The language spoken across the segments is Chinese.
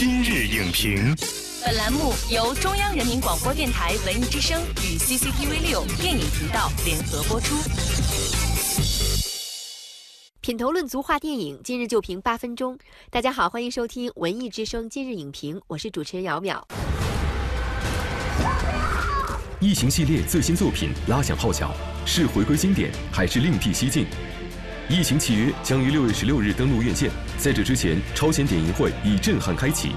今日影评，本栏目由中央人民广播电台文艺之声与 CCTV 六电影频道联合播出。品头论足话电影，今日就评八分钟。大家好，欢迎收听文艺之声今日影评，我是主持人姚淼。异形系列最新作品拉响号角，是回归经典还是另辟蹊径？异形契约将于六月十六日登陆院线，在这之前，超前点映会已震撼开启。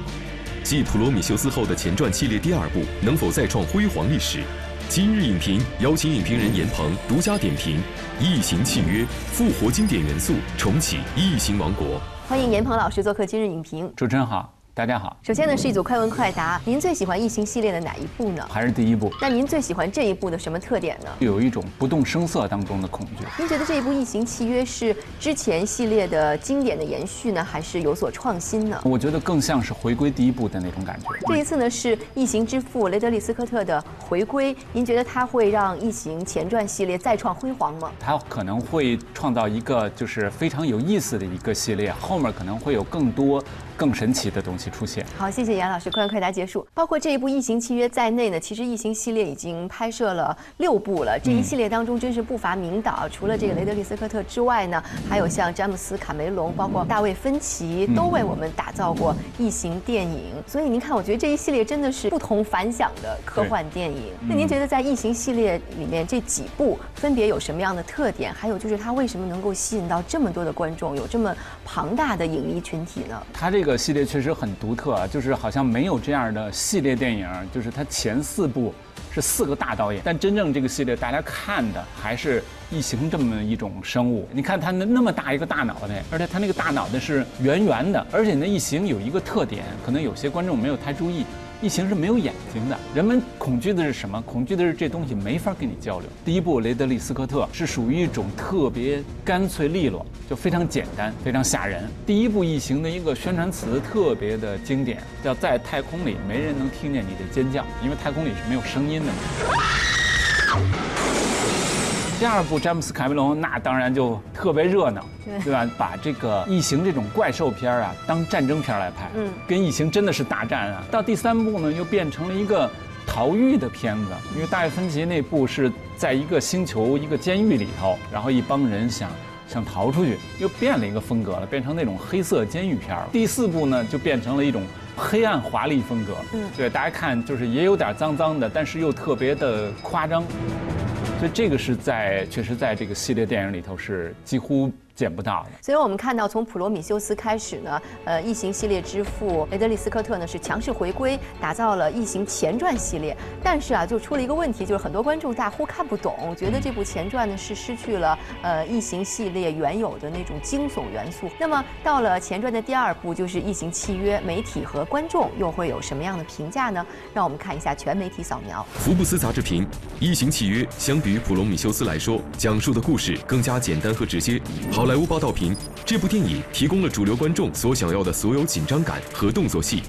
继《普罗米修斯》后的前传系列第二部能否再创辉煌历史？今日影评邀请影评人严鹏独家点评《异形契约》，复活经典元素，重启异形王国。欢迎严鹏老师做客今日影评。主持人好。大家好，首先呢是一组快问快答。您最喜欢异形系列的哪一部呢？还是第一部。那您最喜欢这一部的什么特点呢？有一种不动声色当中的恐惧。您觉得这一部异形契约是之前系列的经典的延续呢，还是有所创新呢？我觉得更像是回归第一部的那种感觉。这一次呢是异形之父雷德利·斯科特的回归，您觉得他会让异形前传系列再创辉煌吗？他可能会创造一个就是非常有意思的一个系列，后面可能会有更多。更神奇的东西出现。好，谢谢杨老师，快问快答结束。包括这一部《异形契约》在内呢，其实《异形》系列已经拍摄了六部了。这一系列当中真是不乏名导，除了这个雷德利·斯科特之外呢，还有像詹姆斯·卡梅隆，包括大卫·芬奇，都为我们打造过异形电影。所以您看，我觉得这一系列真的是不同凡响的科幻电影。那您觉得在异形系列里面这几部分别有什么样的特点？还有就是它为什么能够吸引到这么多的观众，有这么庞大的影迷群体呢？它这个系列确实很独特啊，就是好像没有这样的系列电影，就是它前四部是四个大导演，但真正这个系列大家看的还是异形这么一种生物。你看它那那么大一个大脑袋，而且它那个大脑袋是圆圆的，而且那异形有一个特点，可能有些观众没有太注意。异形是没有眼睛的，人们恐惧的是什么？恐惧的是这东西没法跟你交流。第一部雷德利·斯科特是属于一种特别干脆利落，就非常简单，非常吓人。第一部异形的一个宣传词特别的经典，叫在太空里没人能听见你的尖叫，因为太空里是没有声音的嘛。第二部詹姆斯·卡梅隆那当然就特别热闹，对吧？把这个异形这种怪兽片啊当战争片来拍，嗯，跟异形真的是大战啊。到第三部呢，又变成了一个逃狱的片子，因为大卫·芬奇那部是在一个星球一个监狱里头，然后一帮人想想逃出去，又变了一个风格了，变成那种黑色监狱片了。第四部呢，就变成了一种黑暗华丽风格，嗯，对，大家看就是也有点脏脏的，但是又特别的夸张。所以这个是在确实在这个系列电影里头是几乎。见不到的。所以我们看到，从《普罗米修斯》开始呢，呃，异形系列之父雷德利·斯科特呢是强势回归，打造了异形前传系列。但是啊，就出了一个问题，就是很多观众大呼看不懂，觉得这部前传呢是失去了呃异形系列原有的那种惊悚元素。那么到了前传的第二部，就是《异形契约》，媒体和观众又会有什么样的评价呢？让我们看一下全媒体扫描。福布斯杂志评：《异形契约》相比于《普罗米修斯》来说，讲述的故事更加简单和直接。好。好莱坞报道评：这部电影提供了主流观众所想要的所有紧张感和动作戏。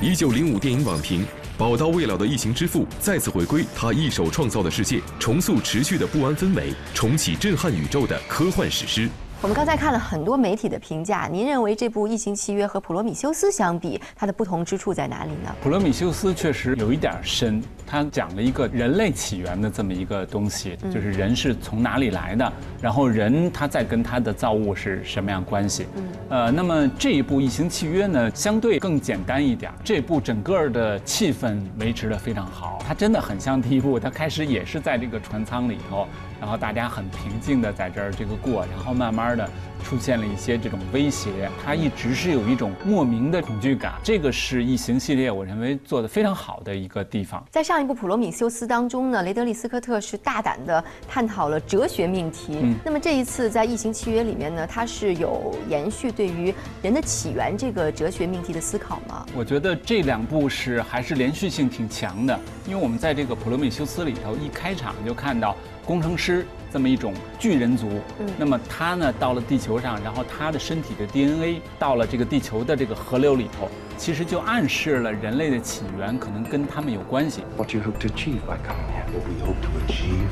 一九零五电影网评：宝刀未老的异形之父再次回归他一手创造的世界，重塑持续的不安氛围，重启震撼宇宙的科幻史诗。我们刚才看了很多媒体的评价，您认为这部《异形契约》和《普罗米修斯》相比，它的不同之处在哪里呢？《普罗米修斯》确实有一点深，它讲了一个人类起源的这么一个东西，就是人是从哪里来的，然后人他在跟他的造物是什么样关系。呃，那么这一部《异形契约》呢，相对更简单一点，这部整个的气氛维持的非常好，它真的很像第一部，它开始也是在这个船舱里头。然后大家很平静的在这儿这个过，然后慢慢的出现了一些这种威胁，它一直是有一种莫名的恐惧感。这个是异形系列我认为做的非常好的一个地方。在上一部《普罗米修斯》当中呢，雷德利·斯科特是大胆的探讨了哲学命题。嗯，那么这一次在《异形契约》里面呢，它是有延续对于人的起源这个哲学命题的思考吗？我觉得这两部是还是连续性挺强的，因为我们在这个《普罗米修斯》里头一开场就看到。工程师这么一种巨人族，那么他呢到了地球上，然后他的身体的 DNA 到了这个地球的这个河流里头，其实就暗示了人类的起源可能跟他们有关系。What you hope to achieve by coming here? What we hope to achieve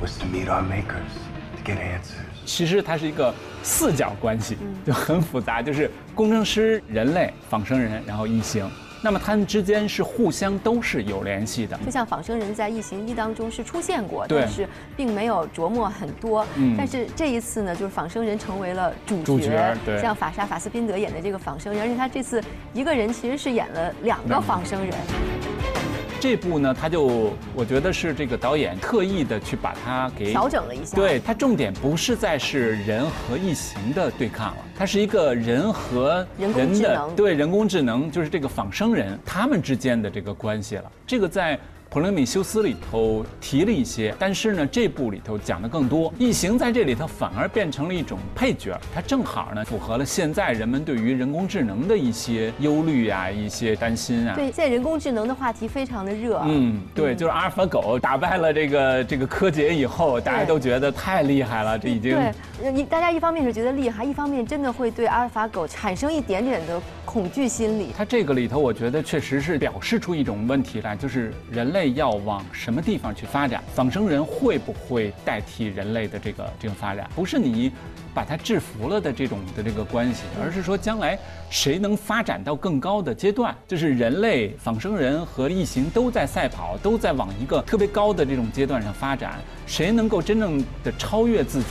was to meet our makers, to get answers. 其实它是一个四角关系，就很复杂，就是工程师、人类、仿生人，然后异形。那么他们之间是互相都是有联系的。就像仿生人在《异形一》当中是出现过，对但是并没有琢磨很多。嗯但是这一次呢，就是仿生人成为了主角，主角对像法沙·法斯宾德演的这个仿生人，而且他这次一个人其实是演了两个仿生人。这部呢，他就我觉得是这个导演特意的去把它给调整了一下对，它重点不是在是人和异形的对抗了，它是一个人和人的对人工智能，就是这个仿生人他们之间的这个关系了。这个在。普罗米修斯里头提了一些，但是呢，这部里头讲的更多。异形在这里头反而变成了一种配角，它正好呢符合了现在人们对于人工智能的一些忧虑啊、一些担心啊。对，现在人工智能的话题非常的热。嗯，对，就是阿尔法狗打败了这个这个柯洁以后，大家都觉得太厉害了，这已经对，呃你大家一方面是觉得厉害，一方面真的会对阿尔法狗产生一点点的恐惧心理。它这个里头，我觉得确实是表示出一种问题来，就是人类要往什么地方去发展？仿生人会不会代替人类的这个这个发展？不是你把它制服了的这种的这个关系，而是说将来谁能发展到更高的阶段？就是人类、仿生人和异形都在赛跑，都在往一个特别高的这种阶段上发展，谁能够真正的超越自己？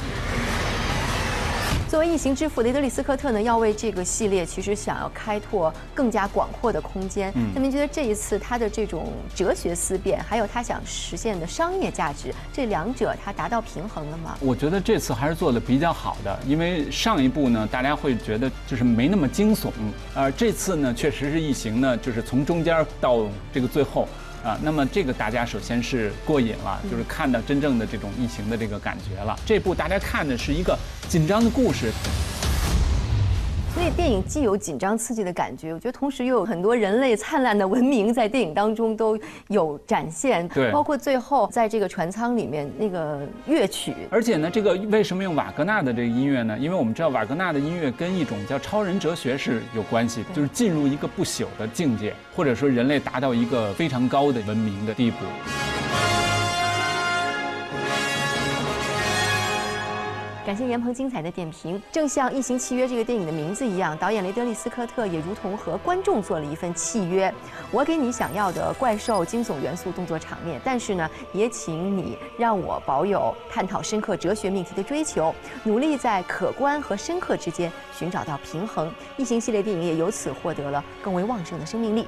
作为异形之父雷德利·斯科特呢，要为这个系列其实想要开拓更加广阔的空间。嗯那您觉得这一次他的这种哲学思辨，还有他想实现的商业价值，这两者他达到平衡了吗？我觉得这次还是做的比较好的，因为上一部呢，大家会觉得就是没那么惊悚，而这次呢，确实是异形呢，就是从中间到这个最后。啊，那么这个大家首先是过瘾了，就是看到真正的这种疫情的这个感觉了。这部大家看的是一个紧张的故事，所以电影既有紧张刺激的感觉，我觉得同时又有很多人类灿烂的文明在电影当中都有展现。对包括最后在这个船舱里面那个乐曲，而且呢，这个为什么用瓦格纳的这个音乐呢？因为我们知道瓦格纳的音乐跟一种叫超人哲学是有关系的，就是进入一个不朽的境界，或者说人类达到一个非常高的文明的地步。感谢严鹏精彩的点评。正像《异形契约》这个电影的名字一样，导演雷德利·斯科特也如同和观众做了一份契约。我给你想要的怪兽、惊悚元素、动作场面，但是呢，也请你让我保有探讨深刻哲学命题的追求，努力在可观和深刻之间寻找到平衡。异形系列电影也由此获得了更为旺盛的生命力。